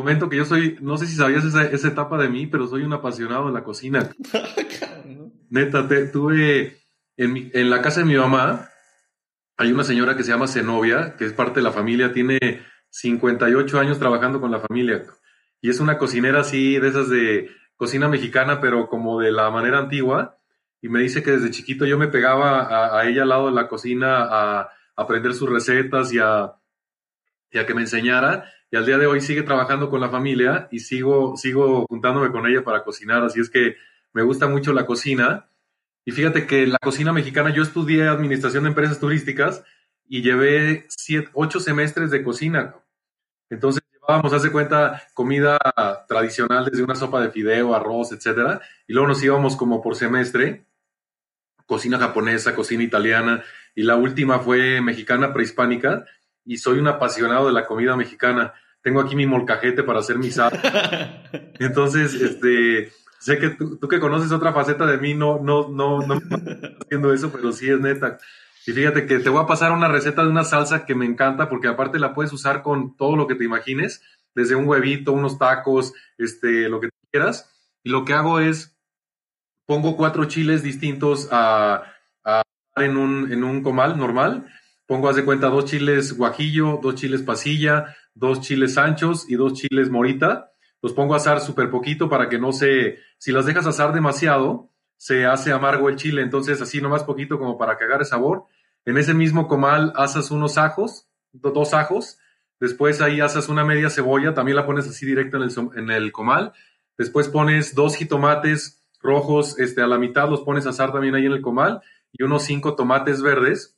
Comento que yo soy, no sé si sabías esa, esa etapa de mí, pero soy un apasionado de la cocina. Neta, te, tuve en, mi- en la casa de mi mamá, hay una señora que se llama Zenobia, que es parte de la familia, tiene 58 años trabajando con la familia. Y es una cocinera así, de esas de cocina mexicana, pero como de la manera antigua. Y me dice que desde chiquito yo me pegaba a, a ella al lado de la cocina a, aprender sus recetas y a, y a que me enseñara. Y al día de hoy sigue trabajando con la familia y sigo, sigo juntándome con ella para cocinar. Así es que me gusta mucho la cocina. Y fíjate que la cocina mexicana, yo estudié administración de empresas turísticas y llevé ocho semestres de cocina. Entonces llevábamos, hace cuenta, comida tradicional desde una sopa de fideo, arroz, etcétera. Y luego nos íbamos como por semestre, cocina japonesa, cocina italiana. Y la última fue mexicana prehispánica. Y soy un apasionado de la comida mexicana. Tengo aquí mi molcajete para hacer mi sal. Entonces, este, sé que tú, tú, que conoces otra faceta de mí, no, no, no, no haciendo eso, pero sí es neta. Y fíjate que te voy a pasar una receta de una salsa que me encanta, porque aparte la puedes usar con todo lo que te imagines, desde un huevito, unos tacos, este, lo que quieras. Y lo que hago es, pongo cuatro chiles distintos a, a en, un, en un comal normal. Pongo, haz de cuenta, dos chiles guajillo, dos chiles pasilla, dos chiles anchos y dos chiles morita. Los pongo a asar súper poquito para que no se, si las dejas asar demasiado, se hace amargo el chile, entonces así nomás poquito como para que agarre sabor. En ese mismo comal asas unos ajos, dos ajos, después ahí asas una media cebolla, también la pones así directo en el, en el comal, después pones dos jitomates rojos este, a la mitad, los pones a asar también ahí en el comal, y unos cinco tomates verdes,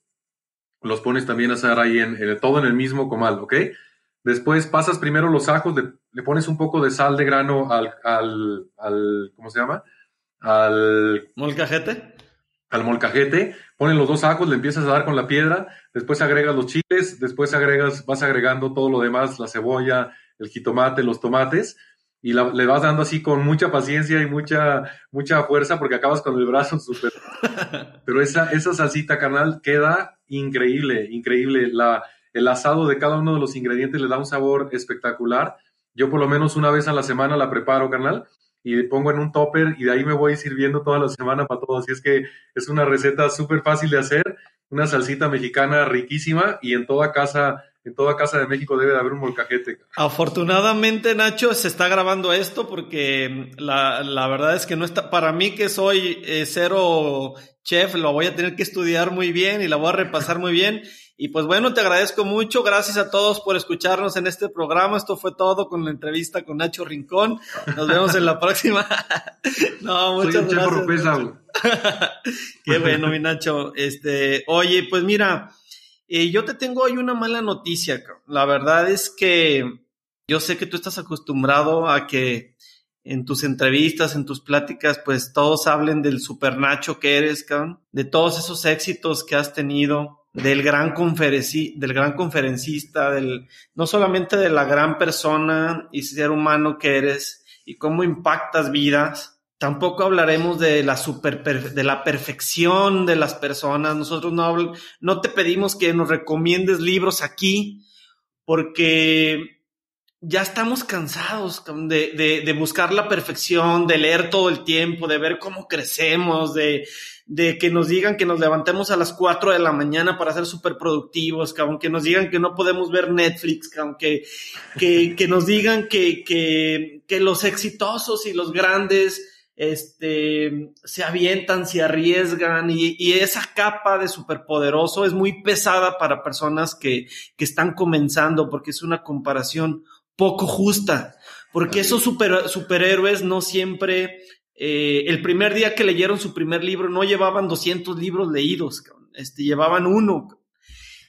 los pones también a asar ahí en, en todo en el mismo comal, ¿ok? Después pasas primero los ajos, le, le, pones un poco de sal de grano al, al, al, ¿cómo se llama? Al molcajete. Al molcajete, pones los dos ajos, le empiezas a dar con la piedra, después agregas los chiles, después agregas, vas agregando todo lo demás, la cebolla, el jitomate, los tomates, y la, le vas dando así con mucha paciencia y mucha, mucha fuerza porque acabas con el brazo súper. Pero esa, esa salsita, carnal, queda increíble, increíble. La, el asado de cada uno de los ingredientes le da un sabor espectacular. Yo por lo menos una vez a la semana la preparo, carnal, y pongo en un topper y de ahí me voy sirviendo toda la semana para todos. Así es que es una receta súper fácil de hacer, una salsita mexicana riquísima y en toda casa, en toda casa de México debe de haber un molcajete. Afortunadamente, Nacho, se está grabando esto porque la, la verdad es que no está, para mí que soy eh, cero chef, lo voy a tener que estudiar muy bien y la voy a repasar muy bien. Y pues bueno, te agradezco mucho. Gracias a todos por escucharnos en este programa. Esto fue todo con la entrevista con Nacho Rincón. Nos vemos en la próxima. no, muchas Soy gracias. Rupesa, Qué bueno, mi Nacho. Este, oye, pues mira, eh, yo te tengo hoy una mala noticia. La verdad es que yo sé que tú estás acostumbrado a que en tus entrevistas, en tus pláticas, pues todos hablen del super Nacho que eres, cabrón, de todos esos éxitos que has tenido, del gran, conferenci del gran conferencista, del, no solamente de la gran persona y ser humano que eres y cómo impactas vidas. Tampoco hablaremos de la super de la perfección de las personas. Nosotros no, no te pedimos que nos recomiendes libros aquí porque ya estamos cansados de, de, buscar la perfección, de leer todo el tiempo, de ver cómo crecemos, de, de que nos digan que nos levantemos a las 4 de la mañana para ser súper productivos, que nos digan que no podemos ver Netflix, que, que, que nos digan que, que los exitosos y los grandes este, se avientan, se arriesgan y, y, esa capa de superpoderoso es muy pesada para personas que, que están comenzando porque es una comparación poco justa, porque esos super, superhéroes no siempre, eh, el primer día que leyeron su primer libro no llevaban 200 libros leídos, este, llevaban uno.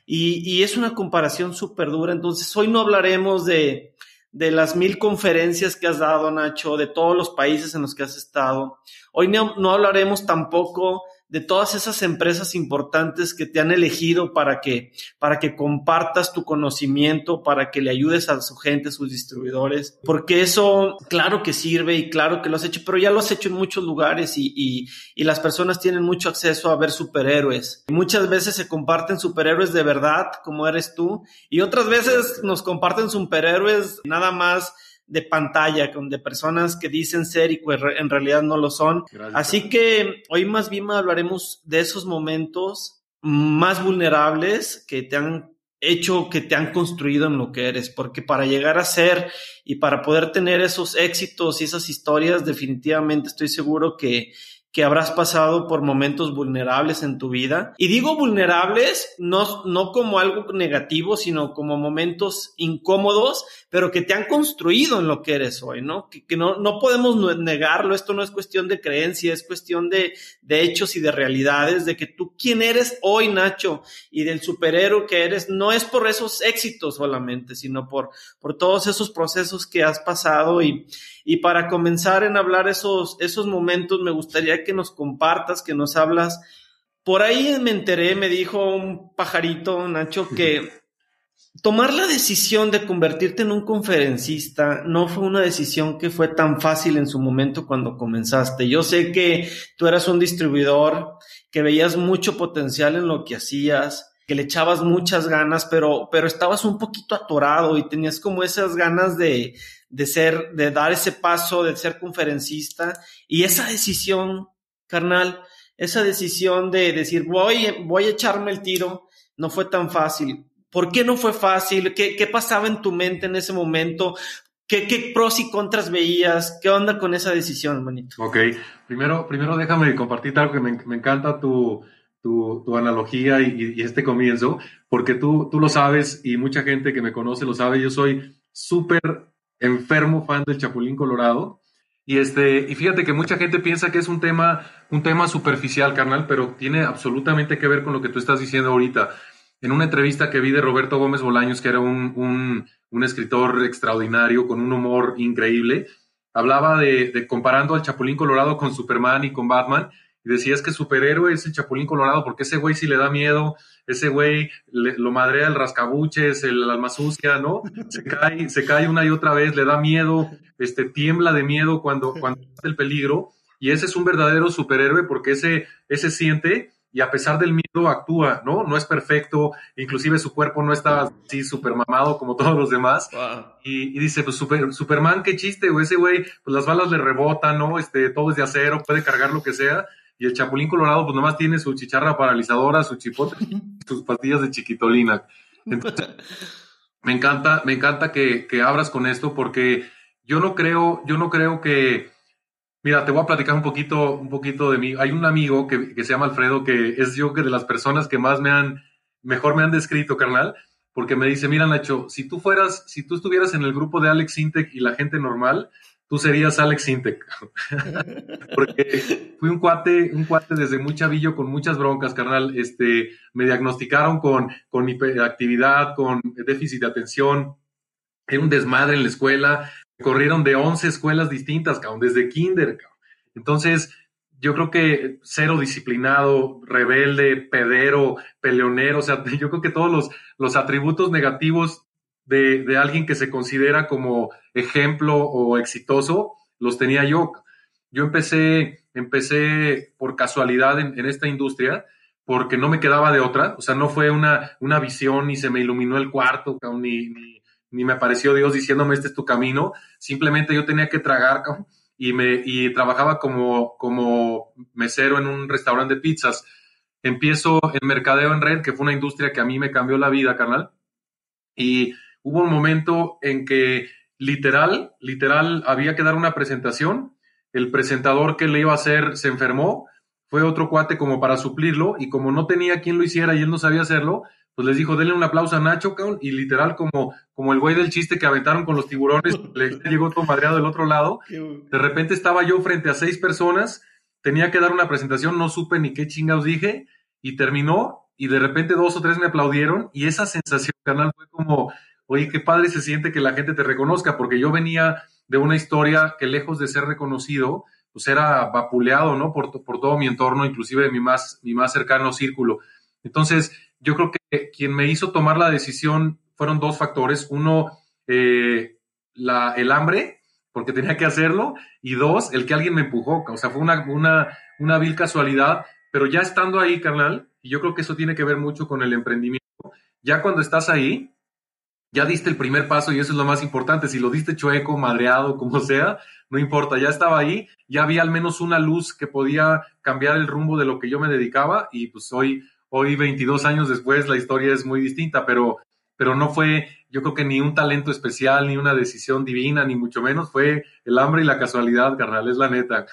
Y, y es una comparación súper dura. Entonces, hoy no hablaremos de, de las mil conferencias que has dado, Nacho, de todos los países en los que has estado. Hoy no, no hablaremos tampoco de todas esas empresas importantes que te han elegido para que, para que compartas tu conocimiento, para que le ayudes a su gente, sus distribuidores, porque eso, claro que sirve y claro que lo has hecho, pero ya lo has hecho en muchos lugares y, y, y las personas tienen mucho acceso a ver superhéroes. Muchas veces se comparten superhéroes de verdad, como eres tú, y otras veces nos comparten superhéroes nada más de pantalla, con de personas que dicen ser y pues en realidad no lo son. Así que hoy más bien hablaremos de esos momentos más vulnerables que te han hecho, que te han construido en lo que eres, porque para llegar a ser y para poder tener esos éxitos y esas historias, definitivamente estoy seguro que que habrás pasado por momentos vulnerables en tu vida. Y digo vulnerables no, no como algo negativo, sino como momentos incómodos, pero que te han construido en lo que eres hoy, ¿no? Que, no, no podemos negarlo, esto no es cuestión de creencia, es cuestión de, de hechos y de realidades, de que tú quién eres hoy, Nacho, y del superhéroe que eres, no es por esos éxitos solamente, sino por, por todos esos procesos que has pasado y, y para comenzar en hablar esos, esos momentos, me gustaría que nos compartas, que nos hablas. Por ahí me enteré, me dijo un pajarito, Nacho, que tomar la decisión de convertirte en un conferencista no fue una decisión que fue tan fácil en su momento cuando comenzaste. Yo sé que tú eras un distribuidor, que veías mucho potencial en lo que hacías, que le echabas muchas ganas, pero, pero estabas un poquito atorado y tenías como esas ganas de, de ser, de dar ese paso, de ser conferencista y esa decisión, carnal, esa decisión de decir voy, voy a echarme el tiro, no fue tan fácil. ¿Por qué no fue fácil? ¿Qué, qué pasaba en tu mente en ese momento? ¿Qué, ¿Qué, pros y contras veías? ¿Qué onda con esa decisión, manito? Ok, primero, primero déjame compartir algo que me, me encanta tu, tu, tu analogía y, y, este comienzo, porque tú, tú lo sabes y mucha gente que me conoce lo sabe, yo soy súper enfermo fan del Chapulín Colorado. Y, este, y fíjate que mucha gente piensa que es un tema, un tema superficial, carnal, pero tiene absolutamente que ver con lo que tú estás diciendo ahorita. En una entrevista que vi de Roberto Gómez Bolaños, que era un, un, escritor extraordinario, con un humor increíble, hablaba de, comparando al Chapulín Colorado con Superman y con Batman, y decía es que superhéroe es el Chapulín Colorado, porque ese güey sí le da miedo, ese güey lo madrea el rascabuches, el alma sucia, ¿no? Se cae, se cae una y otra vez, le da miedo, este, tiembla de miedo cuando, cuando el peligro, y ese es un verdadero superhéroe porque ese, ese siente y a pesar del miedo actúa, ¿no? No es perfecto, inclusive su cuerpo no está así súper mamado como todos los demás. Y, y, dice, pues super, Superman, qué chiste, güey, ese güey, pues las balas le rebotan, ¿no? Este, todo es de acero, puede cargar lo que sea, y el Chapulín Colorado, pues nomás tiene su chicharra paralizadora, su chipote, sus pastillas de chiquitolina. Entonces, me encanta, me encanta que, que, abras con esto porque yo no creo, yo no creo que, mira, te voy a platicar un poquito, un poquito de mí. Hay un amigo que, que se llama Alfredo, que es yo que de las personas que más me han, mejor me han descrito, carnal, porque me dice, mira, Nacho, si tú fueras, si tú estuvieras en el grupo de Alex Intec y la gente normal, tú serías Alex Intec. Porque fui un cuate, un cuate desde muy chavillo con muchas broncas, carnal. Este, me diagnosticaron con, con hiperactividad, con déficit de atención. Era un desmadre en la escuela. Corrieron de 11 escuelas distintas, desde kinder. Entonces, yo creo que cero disciplinado, rebelde, pedero, peleonero, o sea, yo creo que todos los, los atributos negativos de, alguien que se considera como ejemplo o exitoso, los tenía yo. Yo empecé, empecé por casualidad en, en, esta industria porque no me quedaba de otra, o sea, no fue una, una visión ni se me iluminó el cuarto, ni, ni, ni me apareció Dios diciéndome este es tu camino, simplemente yo tenía que tragar, y, me, y trabajaba como, como mesero en un restaurante de pizzas. Empiezo en mercadeo en red, que fue una industria que a mí me cambió la vida, carnal. Y hubo un momento en que literal, literal, había que dar una presentación. El presentador que le iba a hacer se enfermó. Fue otro cuate como para suplirlo y como no tenía quien lo hiciera y él no sabía hacerlo, pues les dijo, denle un aplauso a Nacho, cabrón, y literal como, como el güey del chiste que aventaron con los tiburones, le llegó todo madreado del otro lado. De repente estaba yo frente a seis personas, tenía que dar una presentación, no supe ni qué chingados dije, y terminó, y de repente dos o tres me aplaudieron, y esa sensación, canal, fue como, oye, qué padre se siente que la gente te reconozca, porque yo venía de una historia que lejos de ser reconocido, pues era vapuleado, ¿no? Por, por todo mi entorno, inclusive mi más, mi más cercano círculo. Entonces, yo creo que quien me hizo tomar la decisión fueron dos factores. Uno, eh, el hambre, porque tenía que hacerlo, y dos, el que alguien me empujó. O sea, fue una, una, una vil casualidad, pero ya estando ahí, carnal, y yo creo que eso tiene que ver mucho con el emprendimiento, ya cuando estás ahí, ya diste el primer paso y eso es lo más importante. Si lo diste chueco, madreado, como sea, no importa, ya estaba ahí, ya había al menos una luz que podía cambiar el rumbo de lo que yo me dedicaba y pues hoy Hoy, 22 años después, la historia es muy distinta, pero, pero no fue, yo creo que ni un talento especial, ni una decisión divina, ni mucho menos, fue el hambre y la casualidad, carnal, es la neta.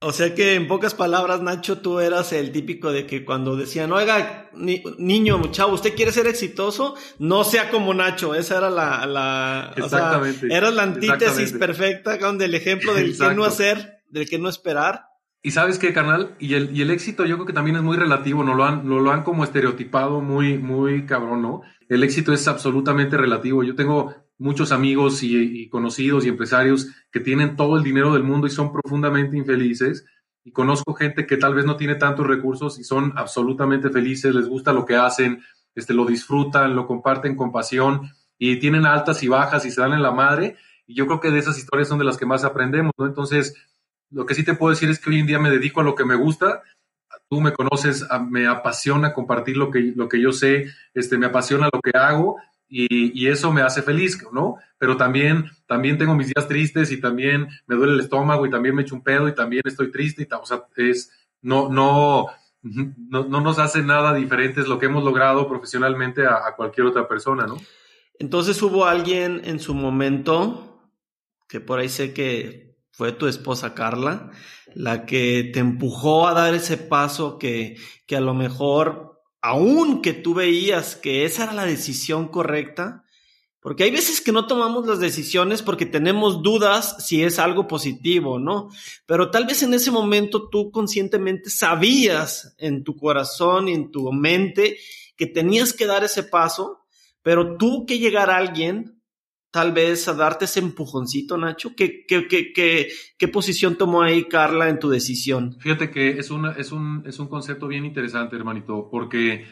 O sea que en pocas palabras, Nacho, tú eras el típico de que cuando decían, oiga, niño, chavo, ¿usted quiere ser exitoso? No sea como Nacho, esa era la, la Exactamente. era la antítesis perfecta del ejemplo del que no hacer, del que no esperar. Y sabes qué, carnal, y el, y el éxito yo creo que también es muy relativo, no lo han, lo, lo han como estereotipado muy, muy cabrón, ¿no? El éxito es absolutamente relativo. Yo tengo muchos amigos y, conocidos y empresarios que tienen todo el dinero del mundo y son profundamente infelices. Y conozco gente que tal vez no tiene tantos recursos y son absolutamente felices, les gusta lo que hacen, este, lo disfrutan, lo comparten con pasión y tienen altas y bajas y se dan en la madre. Y yo creo que de esas historias son de las que más aprendemos, ¿no? Entonces, lo que sí te puedo decir es que hoy en día me dedico a lo que me gusta. Tú me conoces, me apasiona compartir lo que, lo que yo sé, este, me apasiona lo que hago y, eso me hace feliz, ¿no? Pero también, también tengo mis días tristes y también me duele el estómago y también me echo un pedo y también estoy triste y o sea, es, no, no, no, no nos hace nada diferentes lo que hemos logrado profesionalmente a, a cualquier otra persona, ¿no? Entonces hubo alguien en su momento, que por ahí sé que fue tu esposa Carla, la que te empujó a dar ese paso que, que a lo mejor, aún que tú veías que esa era la decisión correcta, porque hay veces que no tomamos las decisiones porque tenemos dudas si es algo positivo, ¿no? Pero tal vez en ese momento tú conscientemente sabías en tu corazón y en tu mente que tenías que dar ese paso, pero tú que llegar alguien tal vez a darte ese empujoncito, Nacho? ¿Qué, qué, qué, qué, posición tomó ahí Carla en tu decisión? Fíjate que es, una, es, un, es un concepto bien interesante, hermanito, porque,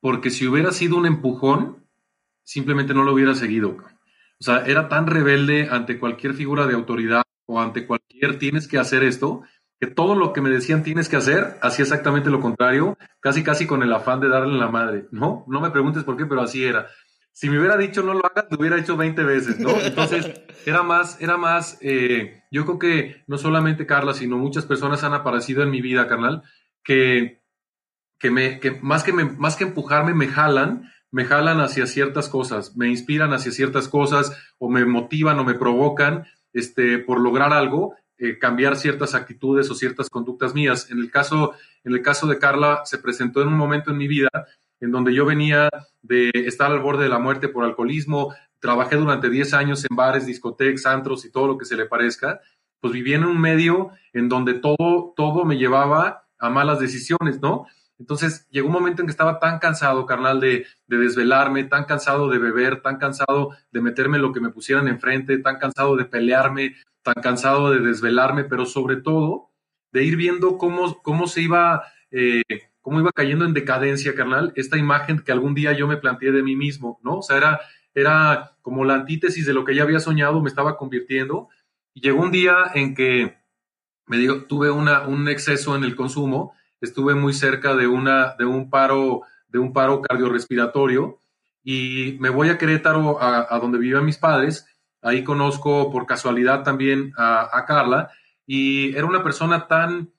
porque si hubiera sido un empujón, simplemente no lo hubiera seguido. O sea, era tan rebelde ante cualquier figura de autoridad o ante cualquier tienes que hacer esto, que todo lo que me decían tienes que hacer, hacía exactamente lo contrario, casi casi con el afán de darle la madre, ¿no? No me preguntes por qué, pero así era si me hubiera dicho no lo hagas, lo hubiera hecho 20 veces, ¿no? Entonces, era más, era más, eh, yo creo que no solamente Carla, sino muchas personas han aparecido en mi vida, carnal, que, que, me, que, más, que me, más que empujarme, me jalan, me jalan hacia ciertas cosas, me inspiran hacia ciertas cosas, o me motivan o me provocan, este, por lograr algo, eh, cambiar ciertas actitudes o ciertas conductas mías. En el caso, en el caso de Carla, se presentó en un momento en mi vida en donde yo venía de estar al borde de la muerte por alcoholismo, trabajé durante 10 años en bares, discotecas, antros y todo lo que se le parezca, pues vivía en un medio en donde todo, todo me llevaba a malas decisiones, ¿no? Entonces llegó un momento en que estaba tan cansado, carnal, de, de, desvelarme, tan cansado de beber, tan cansado de meterme lo que me pusieran enfrente, tan cansado de pelearme, tan cansado de desvelarme, pero sobre todo de ir viendo cómo, cómo se iba eh, cómo iba cayendo en decadencia, carnal, esta imagen que algún día yo me planteé de mí mismo, ¿no? O sea, era, era como la antítesis de lo que ya había soñado, me estaba convirtiendo. Y llegó un día en que me digo, tuve una, un exceso en el consumo, estuve muy cerca de, una, de, un, paro, de un paro cardiorrespiratorio y me voy a Querétaro, a, a donde vivían mis padres, ahí conozco por casualidad también a, Carla, y era una persona tan,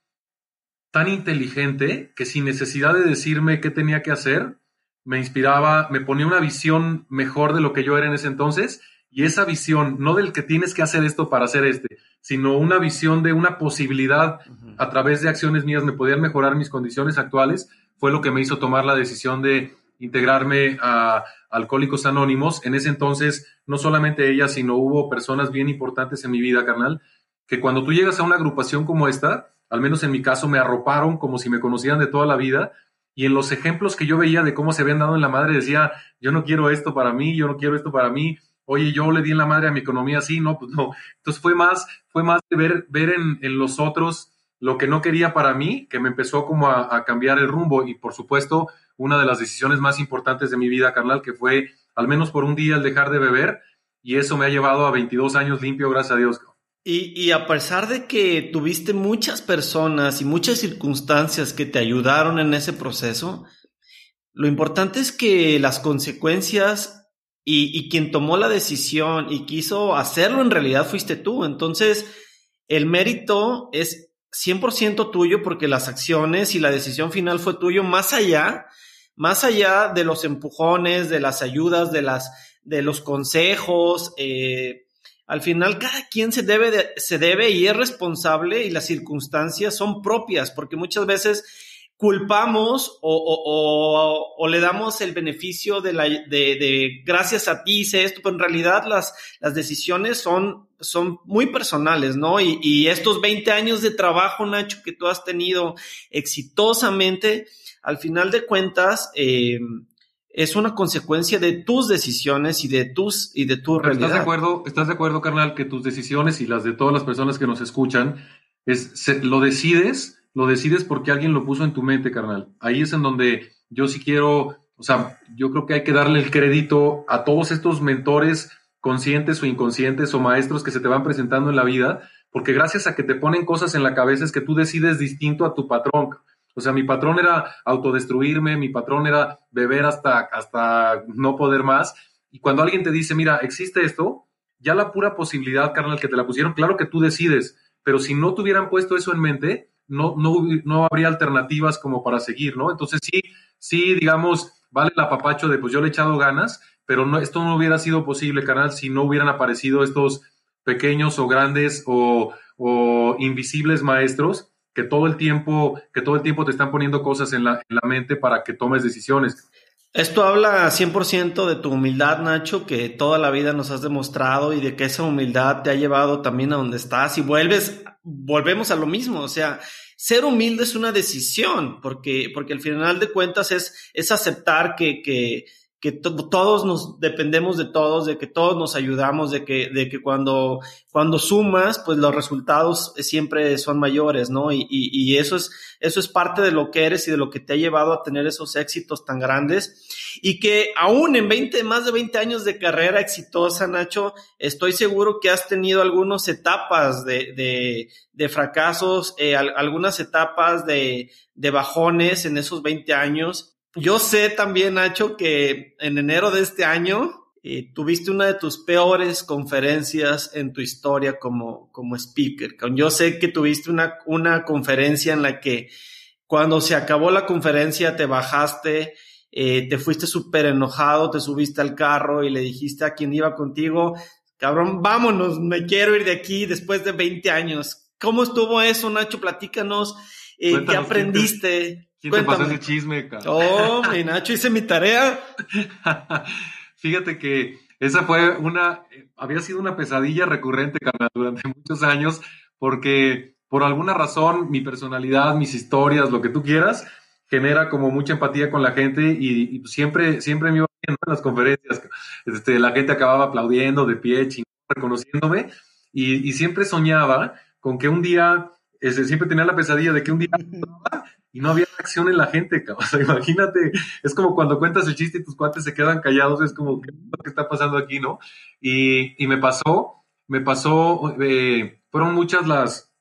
tan inteligente que sin necesidad de decirme qué tenía que hacer, me inspiraba, me ponía una visión mejor de lo que yo era en ese entonces, y esa visión, no del que tienes que hacer esto para hacer este, sino una visión de una posibilidad a través de acciones mías me podían mejorar mis condiciones actuales, fue lo que me hizo tomar la decisión de integrarme a Alcohólicos Anónimos. En ese entonces, no solamente ella, sino hubo personas bien importantes en mi vida, carnal, que cuando tú llegas a una agrupación como esta, al menos en mi caso, me arroparon como si me conocieran de toda la vida. Y en los ejemplos que yo veía de cómo se habían dado en la madre, decía, yo no quiero esto para mí, yo no quiero esto para mí. Oye, yo le di en la madre a mi economía, sí, no, pues no. Entonces fue más, fue más de ver, ver en, en los otros lo que no quería para mí, que me empezó como a, cambiar el rumbo y por supuesto una de las decisiones más importantes de mi vida, carnal, que fue al menos por un día el dejar de beber y eso me ha llevado a 22 años limpio, gracias a Dios. Y, y, a pesar de que tuviste muchas personas y muchas circunstancias que te ayudaron en ese proceso, lo importante es que las consecuencias y, quien tomó la decisión y quiso hacerlo en realidad fuiste tú. Entonces, el mérito es 100% tuyo porque las acciones y la decisión final fue tuyo, más allá, más allá de los empujones, de las ayudas, de las, de los consejos, eh, al final cada quien se debe, se debe y es responsable y las circunstancias son propias, porque muchas veces culpamos o, le damos el beneficio de, la, de, gracias a ti hice esto, pero en realidad las, las decisiones son, son muy personales, ¿no? Y, estos 20 años de trabajo, Nacho, que tú has tenido exitosamente, al final de cuentas, eh, es una consecuencia de tus decisiones y de tus y de tu realidad. ¿Estás de acuerdo, estás de acuerdo, carnal, que tus decisiones y las de todas las personas que nos escuchan es lo decides lo decides porque alguien lo puso en tu mente, carnal. Ahí es en donde yo sí quiero, o sea, yo creo que hay que darle el crédito a todos estos mentores conscientes o inconscientes o maestros que se te van presentando en la vida, porque gracias a que te ponen cosas en la cabeza es que tú decides distinto a tu patrón. O sea, mi patrón era autodestruirme, mi patrón era beber hasta, hasta no poder más. Y cuando alguien te dice, mira, existe esto, ya la pura posibilidad, carnal, que te la pusieron, claro que tú decides, pero si no te hubieran puesto eso en mente, no, no, no habría alternativas como para seguir, ¿no? Entonces sí, sí, digamos, vale el apapacho de pues yo le he echado ganas, pero no, esto no hubiera sido posible, canal, si no hubieran aparecido estos pequeños o grandes o, o, invisibles maestros que todo el tiempo, que todo el tiempo te están poniendo cosas en la, en la mente para que tomes decisiones. Esto habla 100% de tu humildad, Nacho, que toda la vida nos has demostrado y de que esa humildad te ha llevado también a donde estás y vuelves, volvemos a lo mismo, o sea, ser humilde es una decisión, porque, porque al final de cuentas es, es aceptar que, que, que todos nos dependemos de todos, de que todos nos ayudamos, de que, de que cuando, cuando sumas, pues los resultados siempre son mayores, ¿no? Y, y, y, eso es, eso es parte de lo que eres y de lo que te ha llevado a tener esos éxitos tan grandes. Y que aún en 20, más de 20 años de carrera exitosa, Nacho, estoy seguro que has tenido algunas etapas de, de, de fracasos, eh, algunas etapas de, de bajones en esos 20 años yo sé también, Nacho, que en enero de este año eh, tuviste una de tus peores conferencias en tu historia como, como speaker. Yo sé que tuviste una, una conferencia en la que cuando se acabó la conferencia te bajaste, eh, te fuiste súper enojado, te subiste al carro y le dijiste a quien iba contigo, cabrón, vámonos, me quiero ir de aquí después de 20 años. ¿Cómo estuvo eso, Nacho? Platícanos. Eh, ¿Qué aprendiste? ¿Quién te pasó ese chisme, Oh, mi Nacho, hice mi tarea. Fíjate que esa fue una, había sido una pesadilla recurrente, carnal, durante muchos años, porque por alguna razón mi personalidad, mis historias, lo que tú quieras, genera como mucha empatía con la gente y, siempre, siempre me iba viendo en las conferencias. Este, la gente acababa aplaudiendo de pie, chingón, reconociéndome y, y, siempre soñaba con que un día, este, siempre tenía la pesadilla de que un día y no había reacción en la gente, cabrón. O sea, imagínate, es como cuando cuentas el chiste y tus cuates se quedan callados, es como, ¿qué, qué está pasando aquí, no? Y, y me pasó, me pasó, eh, fueron muchas las,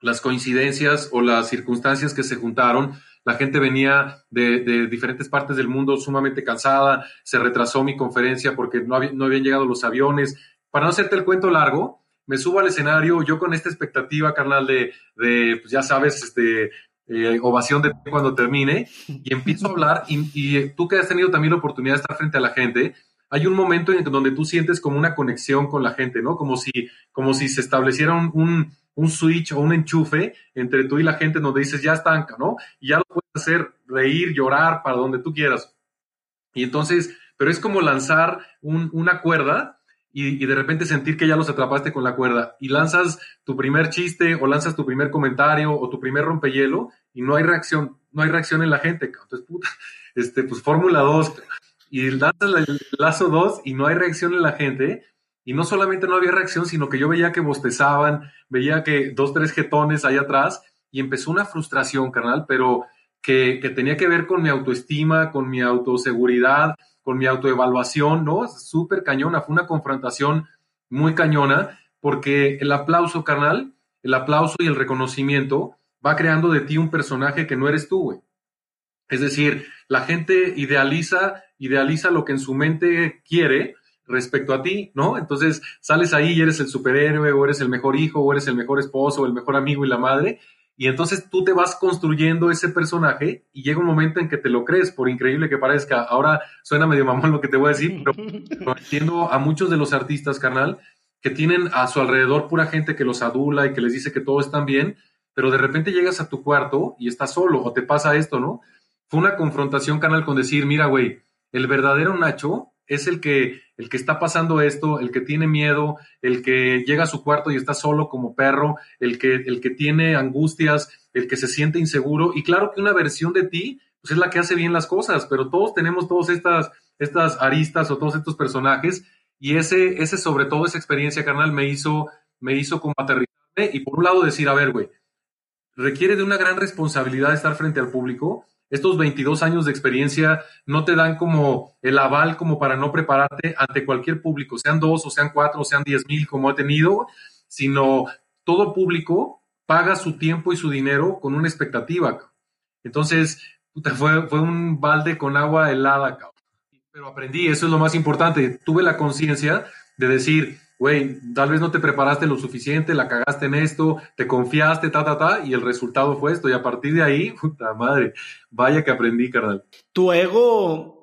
las coincidencias o las circunstancias que se juntaron. La gente venía de, de, diferentes partes del mundo sumamente cansada, se retrasó mi conferencia porque no, no habían llegado los aviones, para no hacerte el cuento largo, me subo al escenario, yo con esta expectativa, carnal, de, de pues ya sabes, este, eh, ovación de cuando termine, y empiezo a hablar, y, tú que has tenido también la oportunidad de estar frente a la gente, hay un momento en donde tú sientes como una conexión con la gente, ¿no? Como si, como si se estableciera un, un, switch o un enchufe entre tú y la gente donde dices, ya estanca, ¿no? Y ya lo puedes hacer reír, llorar, para donde tú quieras. Y entonces, pero es como lanzar una cuerda y, de repente sentir que ya los atrapaste con la cuerda y lanzas tu primer chiste o lanzas tu primer comentario o tu primer rompehielo y no hay reacción, no hay reacción en la gente. Entonces, puta, este, pues Fórmula 2 y lanzas el lazo 2 y no hay reacción en la gente. Y no solamente no había reacción, sino que yo veía que bostezaban, veía que dos, tres jetones ahí atrás y empezó una frustración, carnal, pero que, que tenía que ver con mi autoestima, con mi autoseguridad, con mi autoevaluación, ¿no? Súper cañona, fue una confrontación muy cañona, porque el aplauso, carnal, el aplauso y el reconocimiento va creando de ti un personaje que no eres tú, güey. Es decir, la gente idealiza, idealiza lo que en su mente quiere respecto a ti, ¿no? Entonces sales ahí y eres el superhéroe, o eres el mejor hijo, o eres el mejor esposo, o el mejor amigo y la madre, y entonces tú te vas construyendo ese personaje y llega un momento en que te lo crees, por increíble que parezca. Ahora suena medio mamón lo que te voy a decir, pero, entiendo a muchos de los artistas, carnal, que tienen a su alrededor pura gente que los adula y que les dice que todo está bien, pero de repente llegas a tu cuarto y estás solo o te pasa esto, ¿no? Fue una confrontación, carnal, con decir, mira, güey, el verdadero Nacho es el que, el que está pasando esto, el que tiene miedo, el que llega a su cuarto y está solo como perro, el que, el que tiene angustias, el que se siente inseguro. Y claro que una versión de ti, pues es la que hace bien las cosas, pero todos tenemos todas estas, estas aristas o todos estos personajes. Y ese, ese, sobre todo, esa experiencia, carnal, me hizo, me hizo como aterrizarme y por un lado decir, a ver, güey, requiere de una gran responsabilidad estar frente al público, estos 22 años de experiencia no te dan como el aval como para no prepararte ante cualquier público, sean dos o sean cuatro o sean diez mil como he tenido, sino todo público paga su tiempo y su dinero con una expectativa. Entonces, fue, fue un balde con agua helada, pero aprendí, eso es lo más importante, tuve la conciencia de decir, güey, tal vez no te preparaste lo suficiente, la cagaste en esto, te confiaste, ta, ta, ta, y el resultado fue esto. Y a partir de ahí, puta madre, vaya que aprendí, carnal. Tu ego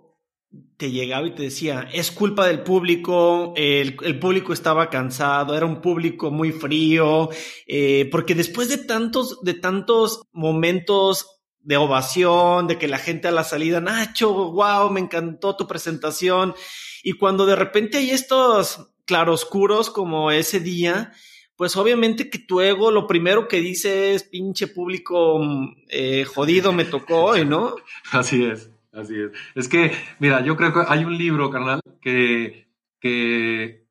te llegaba y te decía, es culpa del público, el, público estaba cansado, era un público muy frío, eh, porque después de tantos, de tantos momentos de ovación, de que la gente a la salida, Nacho, wow, me encantó tu presentación, y cuando de repente hay estos claroscuros como ese día, pues obviamente que tu ego lo primero que dice es pinche público eh, jodido me tocó hoy, ¿no? Así es, así es. Es que, mira, yo creo que hay un libro, carnal, que, que,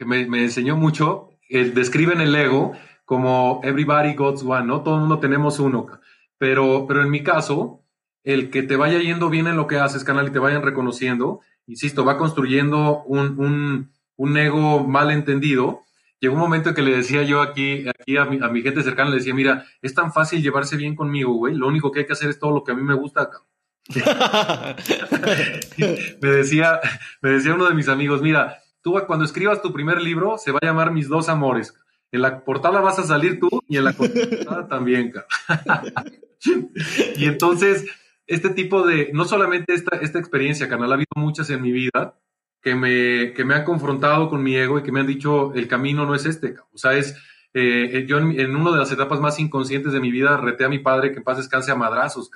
me, enseñó mucho, el, describen el ego como everybody got one, ¿no? Todo el mundo tenemos uno, pero, pero en mi caso, el que te vaya yendo bien en lo que haces, canal, y te vayan reconociendo, insisto, va construyendo un un ego mal entendido. Llegó un momento en que le decía yo aquí, aquí a, mi, a mi gente cercana, le decía, mira, es tan fácil llevarse bien conmigo, güey, lo único que hay que hacer es todo lo que a mí me gusta. me, decía, me decía uno de mis amigos, mira, tú cuando escribas tu primer libro se va a llamar Mis dos amores. En la portada vas a salir tú y en la portada también. y entonces, este tipo de, no solamente esta, esta experiencia, canal, ha habido muchas en mi vida, que me, que me han confrontado con mi ego y que me han dicho, el camino no es este. O sea, es, eh, eh, yo en, una de las etapas más inconscientes de mi vida reté a mi padre que en paz a madrazos,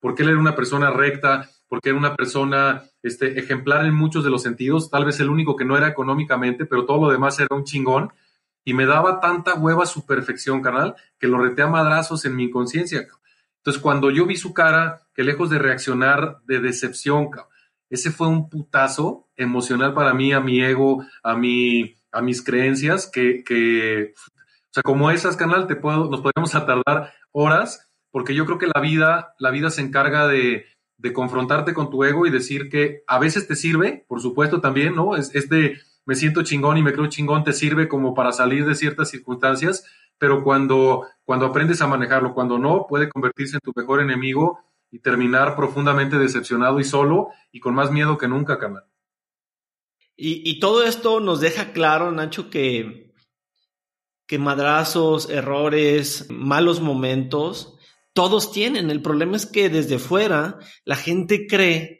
porque él era una persona recta, porque era una persona este, ejemplar en muchos de los sentidos, tal vez el único que no era económicamente, pero todo lo demás era un chingón, y me daba tanta hueva su perfección, canal, que lo reté a madrazos en mi inconsciencia. Entonces, cuando yo vi su cara, que lejos de reaccionar de decepción, ese fue un putazo emocional para mí, a mi ego, a, mi, a mis creencias, que, que, o sea, como esas, canal, te puedo, nos podemos tardar horas, porque yo creo que la vida, la vida se encarga de, de confrontarte con tu ego y decir que a veces te sirve, por supuesto también, ¿no? Es, es de me siento chingón y me creo chingón, te sirve como para salir de ciertas circunstancias, pero cuando, cuando aprendes a manejarlo, cuando no, puede convertirse en tu mejor enemigo y terminar profundamente decepcionado y solo y con más miedo que nunca, carnal. Y, todo esto nos deja claro, Nacho, que, que madrazos, errores, malos momentos, todos tienen. El problema es que desde fuera la gente cree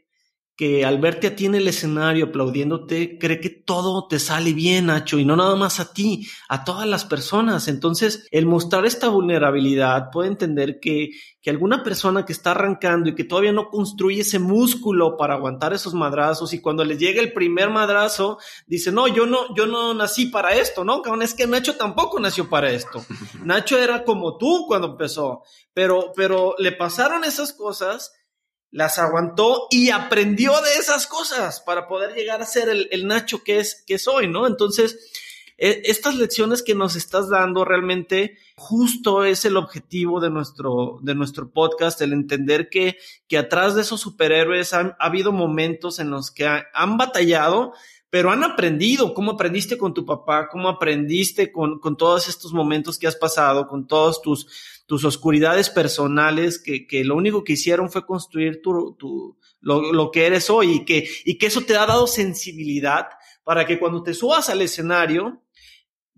que al verte a ti en el escenario aplaudiéndote, cree que todo te sale bien, Nacho, y no nada más a ti, a todas las personas. Entonces, el mostrar esta vulnerabilidad puede entender que, que alguna persona que está arrancando y que todavía no construye ese músculo para aguantar esos madrazos y cuando le llega el primer madrazo, dice, no, yo no, yo no nací para esto, ¿no? Es que Nacho tampoco nació para esto. Nacho era como tú cuando empezó, pero, pero le pasaron esas cosas las aguantó y aprendió de esas cosas para poder llegar a ser el, Nacho que es, que soy, ¿no? Entonces, e, estas lecciones que nos estás dando realmente justo es el objetivo de nuestro, de nuestro podcast, el entender que, que atrás de esos superhéroes han, ha habido momentos en los que han batallado, pero han aprendido, cómo aprendiste con tu papá, cómo aprendiste con, con todos estos momentos que has pasado, con todos tus, tus oscuridades personales, que, que lo único que hicieron fue construir tu, tu, lo, lo, que eres hoy y que, y que eso te ha dado sensibilidad para que cuando te subas al escenario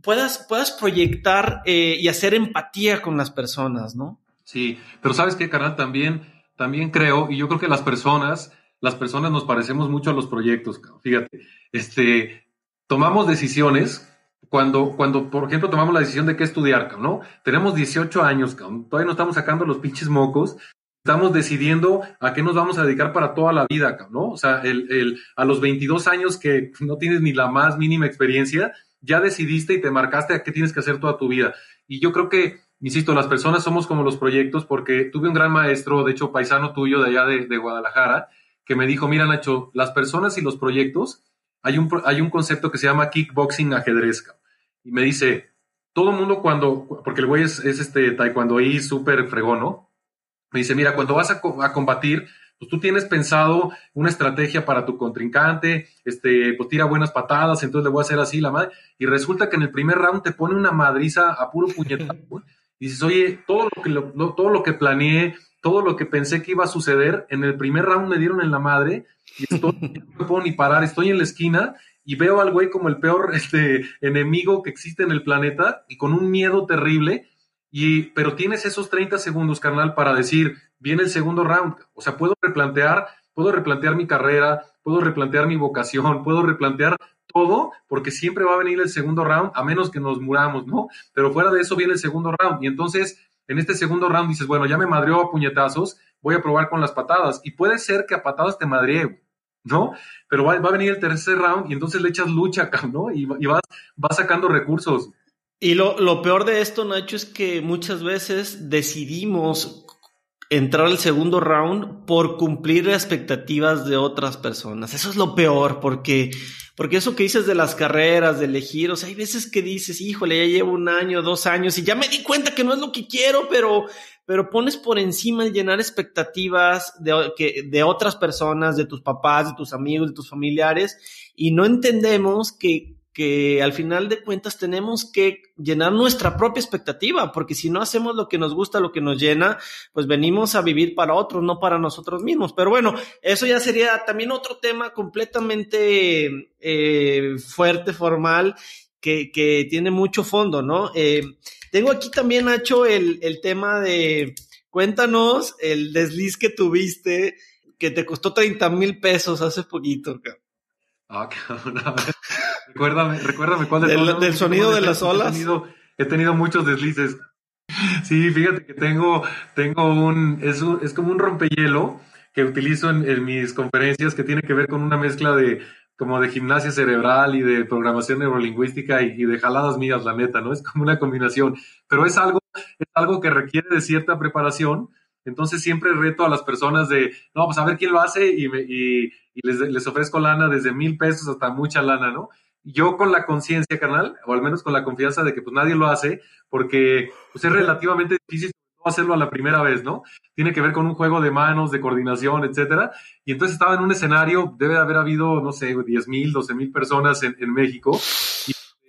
puedas, puedas proyectar eh, y hacer empatía con las personas, ¿no? Sí, pero sabes qué, carnal, también, también creo, y yo creo que las personas, las personas nos parecemos mucho a los proyectos, fíjate, este, tomamos decisiones cuando, cuando, por ejemplo, tomamos la decisión de qué estudiar, ¿no? Tenemos 18 años, todavía no estamos sacando los pinches mocos, estamos decidiendo a qué nos vamos a dedicar para toda la vida, ¿no? O sea, el, el, a los 22 años que no tienes ni la más mínima experiencia, ya decidiste y te marcaste a qué tienes que hacer toda tu vida. Y yo creo que, insisto, las personas somos como los proyectos, porque tuve un gran maestro, de hecho, paisano tuyo de allá de, de Guadalajara, que me dijo, mira, Nacho, las personas y los proyectos hay un, hay un concepto que se llama kickboxing ajedrez. Y me dice, todo el mundo cuando, porque el güey es, es este taekwondo ahí súper fregón, ¿no? Me dice, mira, cuando vas a, a, combatir, pues tú tienes pensado una estrategia para tu contrincante, este, pues tira buenas patadas, entonces le voy a hacer así la madre. Y resulta que en el primer round te pone una madriza a puro puñetazo. y dices, oye, todo lo que, todo lo que planeé, todo lo que pensé que iba a suceder, en el primer round me dieron en la madre y estoy, no puedo ni parar, estoy en la esquina y veo al güey como el peor este, enemigo que existe en el planeta y con un miedo terrible. Y, pero tienes esos 30 segundos, carnal, para decir, viene el segundo round. O sea, puedo replantear, puedo replantear mi carrera, puedo replantear mi vocación, puedo replantear todo, porque siempre va a venir el segundo round, a menos que nos muramos, ¿no? Pero fuera de eso viene el segundo round. Y entonces, en este segundo round dices, bueno, ya me madreó a puñetazos, voy a probar con las patadas. Y puede ser que a patadas te madree, ¿no? Pero va, a venir el tercer round y entonces le echas lucha, ¿no? Y, vas, vas sacando recursos. Y lo, lo peor de esto, Nacho, es que muchas veces decidimos entrar al segundo round por cumplir las expectativas de otras personas. Eso es lo peor, porque, porque eso que dices de las carreras, de elegir, o sea, hay veces que dices, híjole, ya llevo un año, dos años y ya me di cuenta que no es lo que quiero, pero, pero pones por encima llenar expectativas de, que, de otras personas, de tus papás, de tus amigos, de tus familiares, y no entendemos que, que al final de cuentas tenemos que llenar nuestra propia expectativa, porque si no hacemos lo que nos gusta, lo que nos llena, pues venimos a vivir para otros, no para nosotros mismos. Pero bueno, eso ya sería también otro tema completamente eh, fuerte, formal, que, que, tiene mucho fondo, ¿no? Eh, tengo aquí también, Nacho, el, el tema de, cuéntanos el desliz que tuviste, que te costó 30 mil pesos hace poquito. Ah, cabrón. recuérdame, recuérdame cuál del, del sonido de las olas. He tenido, he tenido, muchos deslices. Sí, fíjate que tengo, tengo un, es, un, es como un rompehielo que utilizo en, en, mis conferencias que tiene que ver con una mezcla de como de gimnasia cerebral y de programación neurolingüística y, de jaladas mías, la neta, ¿no? Es como una combinación, pero es algo, es algo que requiere de cierta preparación, entonces siempre reto a las personas de, no, pues a ver quién lo hace y, y, les, les, ofrezco lana desde mil pesos hasta mucha lana, ¿no? Yo con la conciencia, carnal, o al menos con la confianza de que pues nadie lo hace, porque pues es relativamente difícil hacerlo a la primera vez, ¿no? Tiene que ver con un juego de manos, de coordinación, etcétera. Y entonces estaba en un escenario, debe haber habido, no sé, 10 mil, 12 mil personas en, México.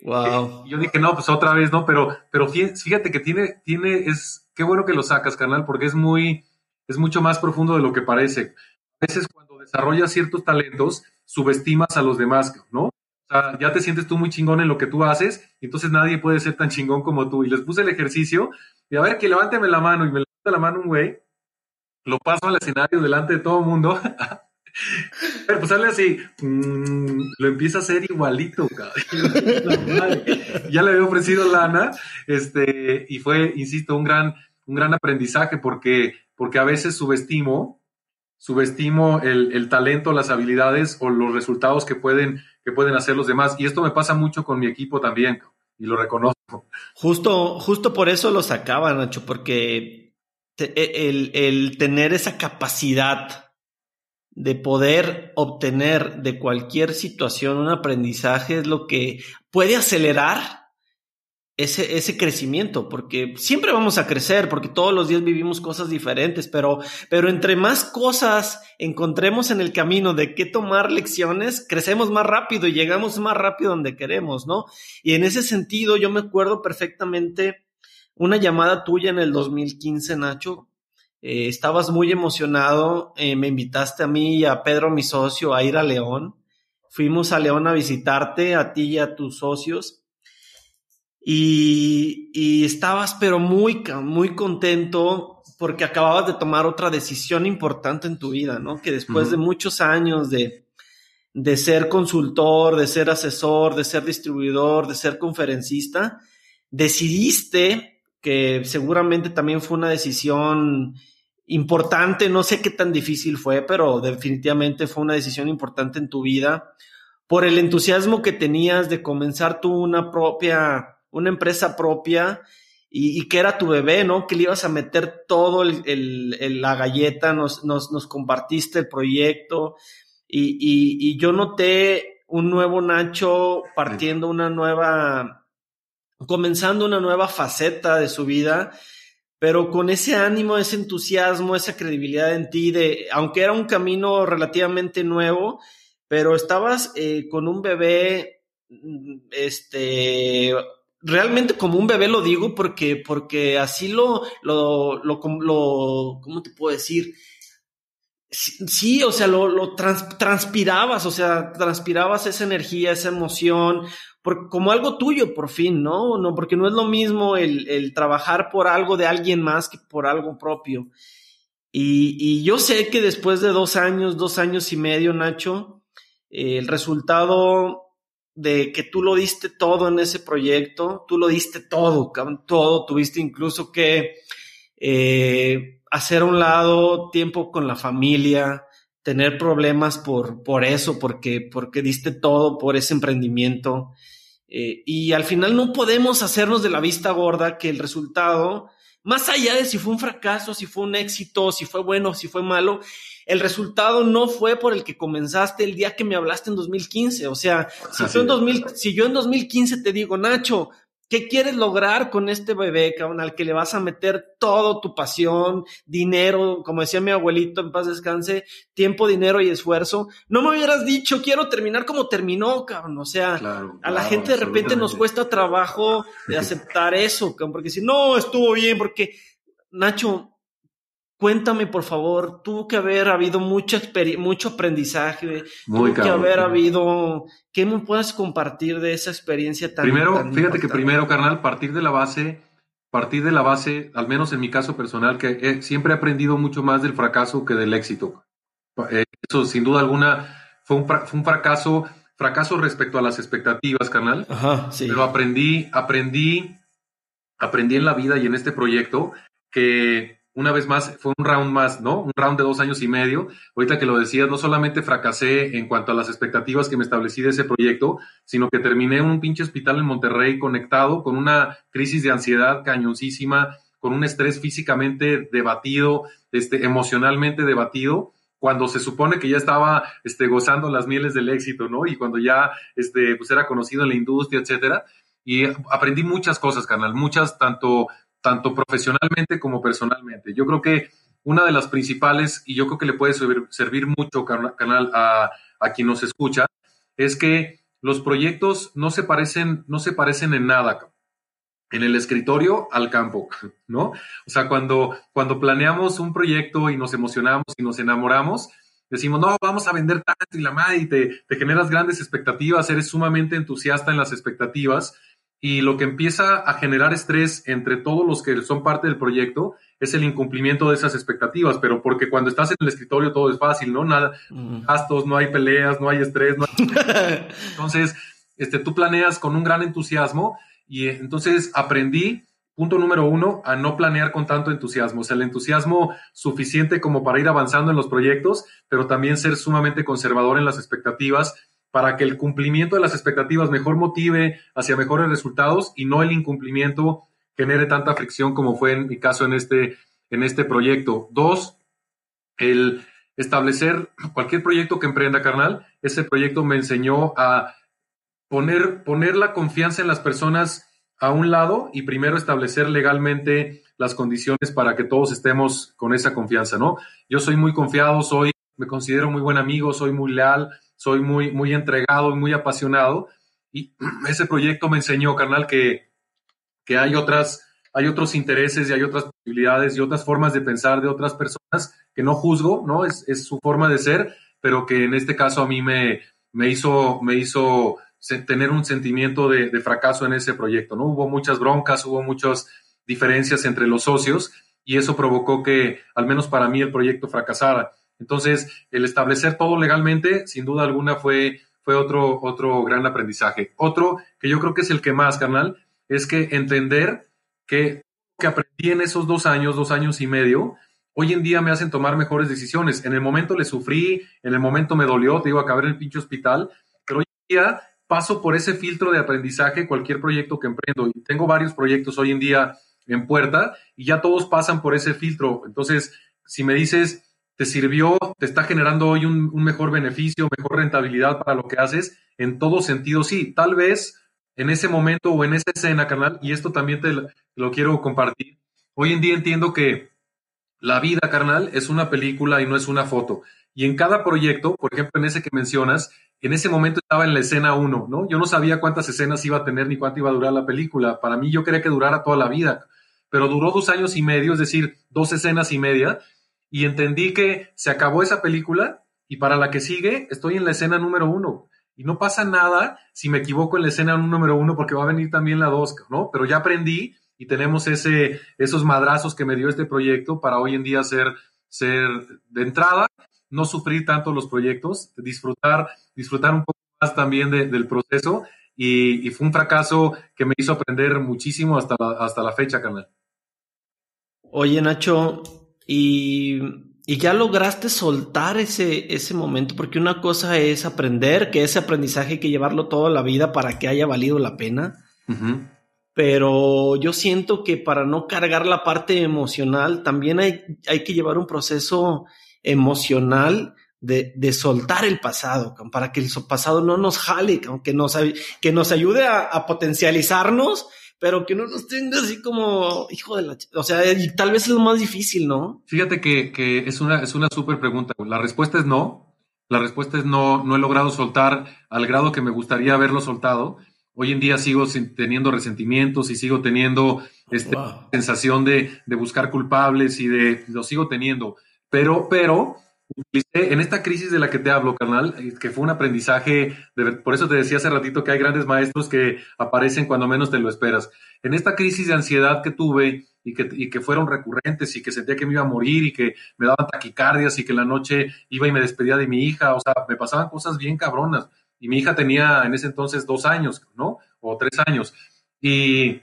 Y, wow. yo dije, no, pues otra vez, ¿no? Pero, pero fíjate que tiene, tiene, es, qué bueno que lo sacas, carnal, porque es muy, es mucho más profundo de lo que parece. A veces cuando desarrollas ciertos talentos, subestimas a los demás, ¿no? sea, ya te sientes tú muy chingón en lo que tú haces, entonces nadie puede ser tan chingón como tú. Y les puse el ejercicio, y a ver, que levánteme la mano, y me levanta la mano un güey, lo paso al escenario delante de todo el mundo. Pero pues sale así, mm, lo empieza a hacer igualito, ya le había ofrecido lana, este, y fue, insisto, un gran, un gran aprendizaje porque, porque a veces subestimo, subestimo el, el, talento, las habilidades o los resultados que pueden, que pueden hacer los demás. Y esto me pasa mucho con mi equipo también, y lo reconozco. Justo, justo por eso lo sacaba, Nacho, porque el, el tener esa capacidad de poder obtener de cualquier situación un aprendizaje es lo que puede acelerar ese, ese crecimiento, porque siempre vamos a crecer, porque todos los días vivimos cosas diferentes, pero, pero entre más cosas encontremos en el camino de qué tomar lecciones, crecemos más rápido y llegamos más rápido donde queremos, ¿no? Y en ese sentido, yo me acuerdo perfectamente una llamada tuya en el 2015, Nacho, eh, estabas muy emocionado, eh, me invitaste a mí y a Pedro, mi socio, a ir a León. Fuimos a León a visitarte, a ti y a tus socios. Y, y estabas pero muy, muy contento porque acababas de tomar otra decisión importante en tu vida, ¿no? Que después de muchos años de, de ser consultor, de ser asesor, de ser distribuidor, de ser conferencista, decidiste que seguramente también fue una decisión importante, no sé qué tan difícil fue, pero definitivamente fue una decisión importante en tu vida por el entusiasmo que tenías de comenzar tú una propia, una empresa propia y, que era tu bebé, ¿no? Que le ibas a meter todo la galleta, nos, nos, compartiste el proyecto y, yo noté un nuevo Nacho partiendo una nueva, comenzando una nueva faceta de su vida pero con ese ánimo, ese entusiasmo, esa credibilidad en ti, de, aunque era un camino relativamente nuevo, pero estabas eh, con un bebé, mm, este, realmente como un bebé lo digo porque, porque así lo, lo, lo, lo ¿cómo te puedo decir? Sí, o sea, lo, lo transpirabas, o sea, transpirabas esa energía, esa emoción, como algo tuyo, por fin, ¿no? no porque no es lo mismo el, trabajar por algo de alguien más que por algo propio. Y, yo sé que después de dos años, dos años y medio, Nacho, eh, el resultado de que tú lo diste todo en ese proyecto, tú lo diste todo, todo, tuviste incluso que eh, hacer a un lado tiempo con la familia, tener problemas por, por eso, porque, porque diste todo por ese emprendimiento. Eh, y al final no podemos hacernos de la vista gorda que el resultado, más allá de si fue un fracaso, si fue un éxito, si fue bueno, si fue malo, el resultado no fue por el que comenzaste el día que me hablaste en 2015. O sea, si, en 2000, si yo en 2015 te digo, Nacho, ¿Qué quieres lograr con este bebé, cabrón, al que le vas a meter todo tu pasión, dinero, como decía mi abuelito, en paz descanse, tiempo, dinero y esfuerzo? No me hubieras dicho, quiero terminar como terminó, cabrón. O sea, a la gente de repente nos cuesta trabajo de aceptar eso, cabrón, porque si no, estuvo bien, porque, Nacho, Cuéntame, por favor, tuvo que haber habido mucho, mucho aprendizaje, tuvo que haber habido, ¿qué me puedes compartir de esa experiencia tan Primero, fíjate que primero, carnal, partir de la base, partir de la base, al menos en mi caso personal, que siempre he aprendido mucho más del fracaso que del éxito. Eh, eso, sin duda alguna, fue un, fue un fracaso, fracaso respecto a las expectativas, carnal. Ajá, sí. Pero aprendí, aprendí, aprendí en la vida y en este proyecto que una vez más, fue un round más, ¿no? Un round de dos años y medio. Ahorita que lo decías, no solamente fracasé en cuanto a las expectativas que me establecí de ese proyecto, sino que terminé en un pinche hospital en Monterrey conectado con una crisis de ansiedad cañoncísima, con un estrés físicamente debatido, este, emocionalmente debatido, cuando se supone que ya estaba este, gozando las mieles del éxito, ¿no? Y cuando ya este, pues era conocido en la industria, etcétera. Y aprendí muchas cosas, carnal, muchas, tanto tanto profesionalmente como personalmente. Yo creo que una de las principales, y yo creo que le puede servir, mucho, canal, a, quien nos escucha, es que los proyectos no se parecen, no se parecen en nada en el escritorio al campo, ¿no? O sea, cuando, cuando planeamos un proyecto y nos emocionamos y nos enamoramos, decimos, no, vamos a vender tanto y la madre, y te, te generas grandes expectativas, eres sumamente entusiasta en las expectativas y lo que empieza a generar estrés entre todos los que son parte del proyecto es el incumplimiento de esas expectativas, pero porque cuando estás en el escritorio todo es fácil, ¿no? Nada, gastos, no hay peleas, no hay estrés, no entonces, este, tú planeas con un gran entusiasmo y eh, entonces aprendí, punto número uno, a no planear con tanto entusiasmo, o sea, el entusiasmo suficiente como para ir avanzando en los proyectos, pero también ser sumamente conservador en las expectativas para que el cumplimiento de las expectativas mejor motive hacia mejores resultados y no el incumplimiento genere tanta fricción como fue en mi caso en este, en este proyecto. Dos, el establecer cualquier proyecto que emprenda, carnal, ese proyecto me enseñó a poner, poner la confianza en las personas a un lado y primero establecer legalmente las condiciones para que todos estemos con esa confianza, ¿no? Yo soy muy confiado, soy, me considero muy buen amigo, soy muy leal, soy muy, muy entregado y muy apasionado. Y ese proyecto me enseñó, carnal, que, que hay, otras, hay otros intereses y hay otras posibilidades y otras formas de pensar de otras personas que no juzgo, ¿no? Es, es su forma de ser, pero que en este caso a mí me, me hizo, me hizo tener un sentimiento de, de, fracaso en ese proyecto, ¿no? Hubo muchas broncas, hubo muchas diferencias entre los socios y eso provocó que, al menos para mí, el proyecto fracasara. Entonces, el establecer todo legalmente, sin duda alguna, fue, fue otro, otro gran aprendizaje. Otro, que yo creo que es el que más, carnal, es que entender que, que aprendí en esos dos años, dos años y medio, hoy en día me hacen tomar mejores decisiones. En el momento le sufrí, en el momento me dolió, te digo, acabar en el pinche hospital, pero hoy en día paso por ese filtro de aprendizaje cualquier proyecto que emprendo. Y tengo varios proyectos hoy en día en puerta y ya todos pasan por ese filtro. Entonces, si me dices, te sirvió, te está generando hoy un, mejor beneficio, mejor rentabilidad para lo que haces, en todo sentido, sí, tal vez en ese momento o en esa escena, carnal, y esto también te lo quiero compartir, hoy en día entiendo que la vida, carnal, es una película y no es una foto. Y en cada proyecto, por ejemplo, en ese que mencionas, en ese momento estaba en la escena uno, ¿no? Yo no sabía cuántas escenas iba a tener ni cuánto iba a durar la película. Para mí yo quería que durara toda la vida, pero duró dos años y medio, es decir, dos escenas y media, y entendí que se acabó esa película y para la que sigue estoy en la escena número uno. Y no pasa nada si me equivoco en la escena número uno porque va a venir también la dos, ¿no? Pero ya aprendí y tenemos ese, esos madrazos que me dio este proyecto para hoy en día ser, ser de entrada, no sufrir tanto los proyectos, disfrutar, disfrutar un poco más también del proceso y, fue un fracaso que me hizo aprender muchísimo hasta la, hasta la fecha, canal. Oye, Nacho, y, ya lograste soltar ese, ese momento, porque una cosa es aprender, que ese aprendizaje hay que llevarlo toda la vida para que haya valido la pena. Pero yo siento que para no cargar la parte emocional, también hay, hay que llevar un proceso emocional de, de, soltar el pasado, para que el pasado no nos jale, que nos, que nos ayude a, a potencializarnos pero que no nos tenga así como, hijo de la... O sea, y tal vez es lo más difícil, ¿no? Fíjate que, que es una, es una súper pregunta. La respuesta es no. La respuesta es no, no he logrado soltar al grado que me gustaría haberlo soltado. Hoy en día sigo teniendo resentimientos y sigo teniendo esta sensación de, de buscar culpables y de, lo sigo teniendo. Pero, pero, en esta crisis de la que te hablo, carnal, eh, que fue un aprendizaje, por eso te decía hace ratito que hay grandes maestros que aparecen cuando menos te lo esperas. En esta crisis de ansiedad que tuve y que, y que fueron recurrentes y que sentía que me iba a morir y que me daban taquicardias y que en la noche iba y me despedía de mi hija, o sea, me pasaban cosas bien cabronas. Y mi hija tenía en ese entonces dos años, ¿no? O tres años. Y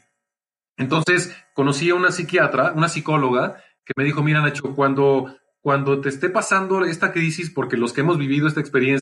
entonces conocí a una psiquiatra, una psicóloga, que me dijo, mira Nacho, cuando cuando te esté pasando esta crisis, porque los que hemos vivido esta experiencia,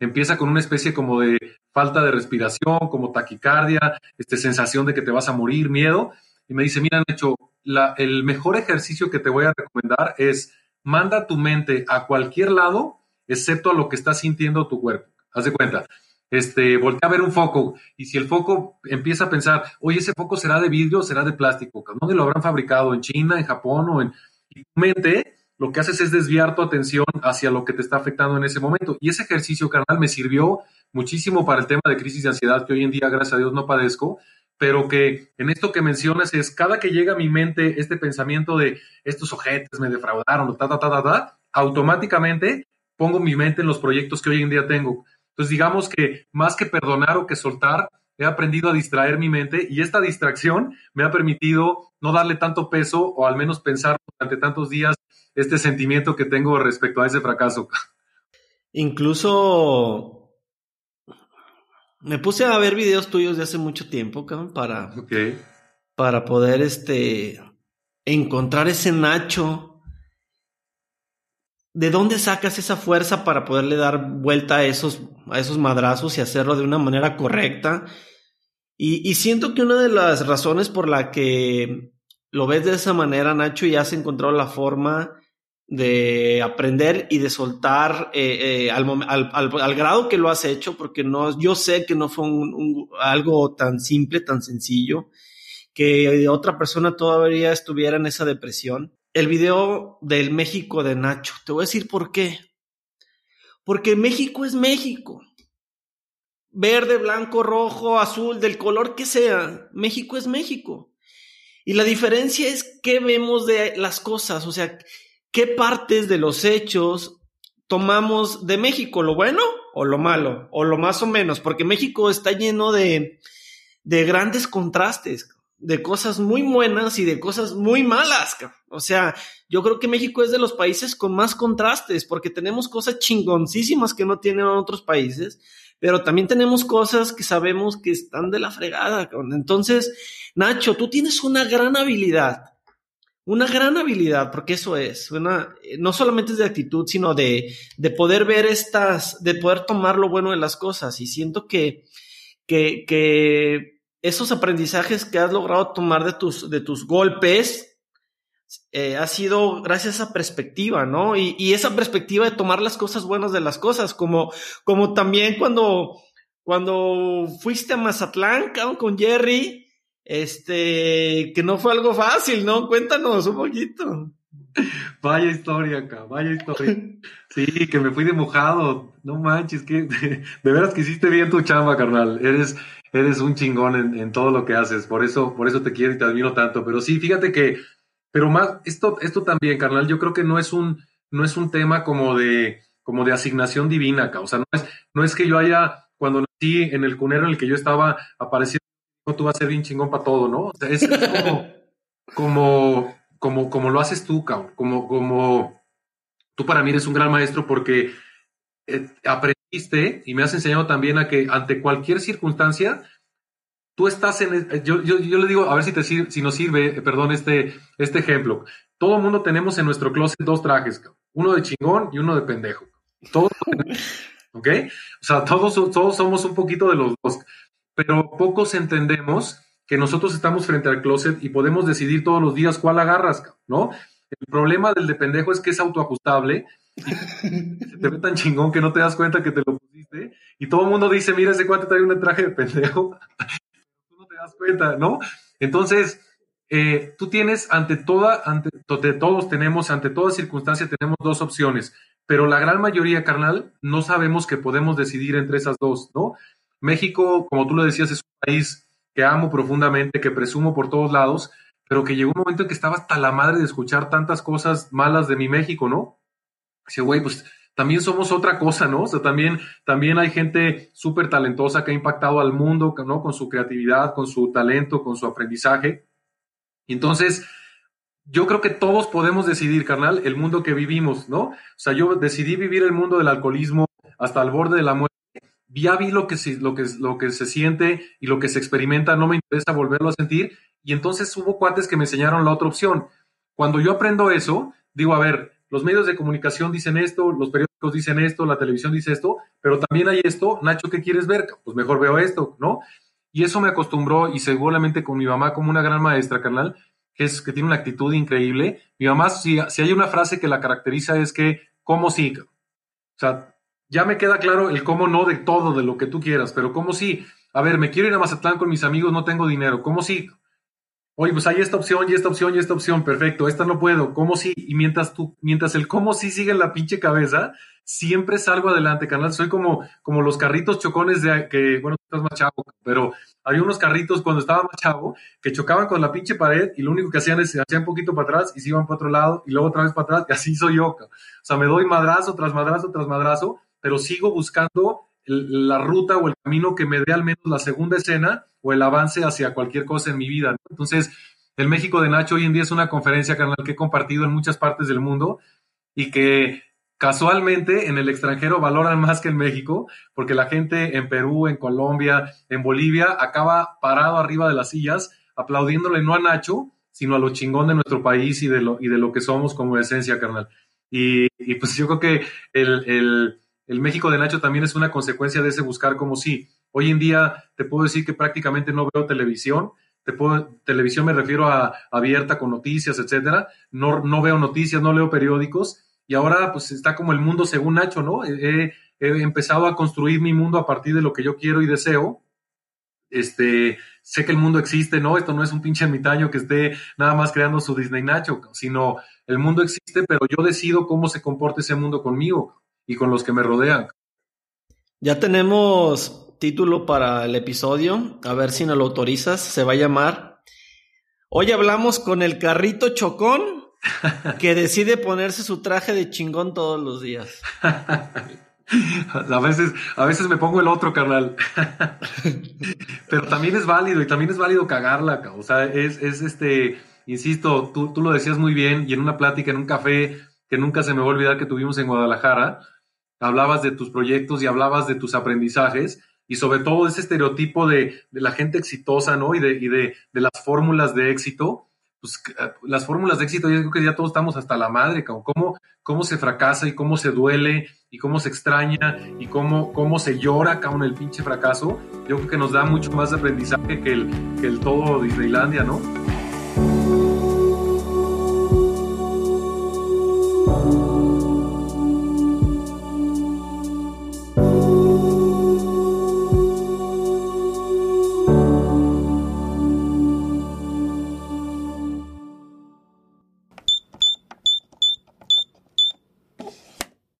empieza con una especie como de falta de respiración, como taquicardia, este, sensación de que te vas a morir, miedo, y me dice, mira, hecho la, el mejor ejercicio que te voy a recomendar es manda tu mente a cualquier lado, excepto a lo que está sintiendo tu cuerpo. Haz de cuenta. Este, voltea a ver un foco y si el foco empieza a pensar, oye, ese foco será de vidrio o será de plástico, ¿dónde lo habrán fabricado? ¿En China, en Japón o en... Y tu mente lo que haces es desviar tu atención hacia lo que te está afectando en ese momento. Y ese ejercicio, carnal, me sirvió muchísimo para el tema de crisis de ansiedad que hoy en día, gracias a Dios, no padezco, pero que en esto que mencionas es cada que llega a mi mente este pensamiento de estos ojetes me defraudaron, ta, ta, ta, ta, ta, automáticamente pongo mi mente en los proyectos que hoy en día tengo. Entonces, digamos que más que perdonar o que soltar, he aprendido a distraer mi mente y esta distracción me ha permitido no darle tanto peso o al menos pensar durante tantos días este sentimiento que tengo respecto a ese fracaso. Incluso me puse a ver videos tuyos de hace mucho tiempo, para, para poder este, encontrar ese Nacho ¿De dónde sacas esa fuerza para poderle dar vuelta a esos, a esos madrazos y hacerlo de una manera correcta? Y, siento que una de las razones por la que lo ves de esa manera, Nacho, y has encontrado la forma de aprender y de soltar eh, eh, al, grado que lo has hecho, porque no, yo sé que no fue algo tan simple, tan sencillo, que otra persona todavía estuviera en esa depresión el video del México de Nacho. Te voy a decir por qué. Porque México es México. Verde, blanco, rojo, azul, del color que sea. México es México. Y la diferencia es qué vemos de las cosas, o sea, qué partes de los hechos tomamos de México, lo bueno o lo malo, o lo más o menos, porque México está lleno de, de grandes contrastes de cosas muy buenas y de cosas muy malas. O sea, yo creo que México es de los países con más contrastes porque tenemos cosas chingoncísimas que no tienen otros países, pero también tenemos cosas que sabemos que están de la fregada. Entonces, Nacho, tú tienes una gran habilidad. Una gran habilidad, porque eso es, una, no solamente es de actitud, sino de, de poder ver estas, de poder tomar lo bueno de las cosas. Y siento que, que, esos aprendizajes que has logrado tomar de tus, de tus golpes eh, ha sido gracias a esa perspectiva, ¿no? Y, esa perspectiva de tomar las cosas buenas de las cosas, como, como también cuando, cuando fuiste a Mazatlán con Jerry, este, que no fue algo fácil, ¿no? Cuéntanos un poquito. Vaya historia acá, vaya historia. Sí, que me fui de mojado. No manches, que de, de veras que hiciste bien tu chamba, carnal. Eres, eres un chingón en, todo lo que haces, por eso, por eso te quiero y te admiro tanto. Pero sí, fíjate que, pero más, esto, esto también, carnal, yo creo que no es un, no es un tema como de, como de asignación divina, o sea, no es, no es que yo haya, cuando nací en el cunero en el que yo estaba apareciendo, tú vas a ser bien chingón para todo, ¿no? O sea, es, como, como, como, como lo haces tú, cabrón, como, como, tú para mí eres un gran maestro porque eh, aprendiste y me has enseñado también a que ante cualquier circunstancia, tú estás en... Yo, yo, yo le digo, a ver si, te sirve, si nos sirve, eh, perdón, este, este ejemplo. Todo el mundo tenemos en nuestro closet dos trajes, uno de chingón y uno de pendejo. Todos, ¿ok? O sea, todos, todos somos un poquito de los dos, pero pocos entendemos que nosotros estamos frente al closet y podemos decidir todos los días cuál agarras, ¿no? El problema del de pendejo es que es autoajustable se te ve tan chingón que no te das cuenta que te lo pusiste y todo el mundo dice, mira, ese cuate trae un traje de pendejo. tú no te das cuenta, ¿no? Entonces, eh, tú tienes ante toda, ante todos tenemos, ante toda circunstancia tenemos dos opciones, pero la gran mayoría, carnal, no sabemos que podemos decidir entre esas dos, ¿no? México, como tú lo decías, es un país que amo profundamente, que presumo por todos lados, pero que llegó un momento en que estaba hasta la madre de escuchar tantas cosas malas de mi México, ¿no? Dice, güey, pues también somos otra cosa, ¿no? O sea, también, también hay gente súper talentosa que ha impactado al mundo, ¿no? Con su creatividad, con su talento, con su aprendizaje. Entonces, yo creo que todos podemos decidir, carnal, el mundo que vivimos, ¿no? O sea, yo decidí vivir el mundo del alcoholismo hasta el borde de la muerte. Ya vi lo que, se, siente y lo que se experimenta, no me interesa volverlo a sentir. Y entonces hubo cuates que me enseñaron la otra opción. Cuando yo aprendo eso, digo, a ver, los medios de comunicación dicen esto, los periódicos dicen esto, la televisión dice esto, pero también hay esto, Nacho, ¿qué quieres ver? Pues mejor veo esto, ¿no? Y eso me acostumbró y seguramente con mi mamá como una gran maestra, carnal, que, es, que tiene una actitud increíble. Mi mamá, si, si hay una frase que la caracteriza es que, ¿cómo sí? O sea, ya me queda claro el cómo no de todo, de lo que tú quieras, pero ¿cómo sí? A ver, me quiero ir a Mazatlán con mis amigos, no tengo dinero, ¿cómo sí? Oye, pues hay esta opción y esta opción y esta opción, perfecto, esta no puedo, ¿cómo sí? Y mientras tú, mientras el cómo sí sigue en la pinche cabeza, siempre salgo adelante, carnal. Soy como, como los carritos chocones de que, bueno, estás más chavo, pero había unos carritos cuando estaba más chavo que chocaban con la pinche pared y lo único que hacían es hacían un poquito para atrás y se iban para otro lado y luego otra vez para atrás y así soy yo. O sea, me doy madrazo tras madrazo tras madrazo, pero sigo buscando la ruta o el camino que me dé al menos la segunda escena o el avance hacia cualquier cosa en mi vida. Entonces, el México de Nacho hoy en día es una conferencia, carnal, que he compartido en muchas partes del mundo y que casualmente en el extranjero valoran más que en México, porque la gente en Perú, en Colombia, en Bolivia acaba parado arriba de las sillas aplaudiéndole no a Nacho, sino a lo chingón de nuestro país y de lo, y de lo que somos como esencia, carnal. Y, pues yo creo que el el México de Nacho también es una consecuencia de ese buscar como sí. Hoy en día te puedo decir que prácticamente no veo televisión. Te puedo, televisión me refiero a abierta con noticias, etcétera. No, no veo noticias, no leo periódicos. Y ahora pues está como el mundo según Nacho, ¿no? He, he empezado a construir mi mundo a partir de lo que yo quiero y deseo. Este, sé que el mundo existe, ¿no? Esto no es un pinche ermitaño que esté nada más creando su Disney Nacho, sino el mundo existe, pero yo decido cómo se comporta ese mundo conmigo y con los que me rodean. Ya tenemos título para el episodio, a ver si nos lo autorizas, se va a llamar Hoy hablamos con el carrito chocón que decide ponerse su traje de chingón todos los días. A veces, a veces me pongo el otro, carnal. Pero también es válido y también es válido cagarla. O sea, es, es este, insisto, tú, tú lo decías muy bien y en una plática, en un café que nunca se me va a olvidar que tuvimos en Guadalajara, hablabas de tus proyectos y hablabas de tus aprendizajes y sobre todo ese estereotipo de, la gente exitosa, ¿no? Y de, y de, las fórmulas de éxito. Pues eh, las fórmulas de éxito, yo creo que ya todos estamos hasta la madre, cómo, cómo se fracasa y cómo se duele y cómo se extraña y cómo, cómo se llora con el pinche fracaso. Yo creo que nos da mucho más aprendizaje que el, que el todo Disneylandia, ¿no?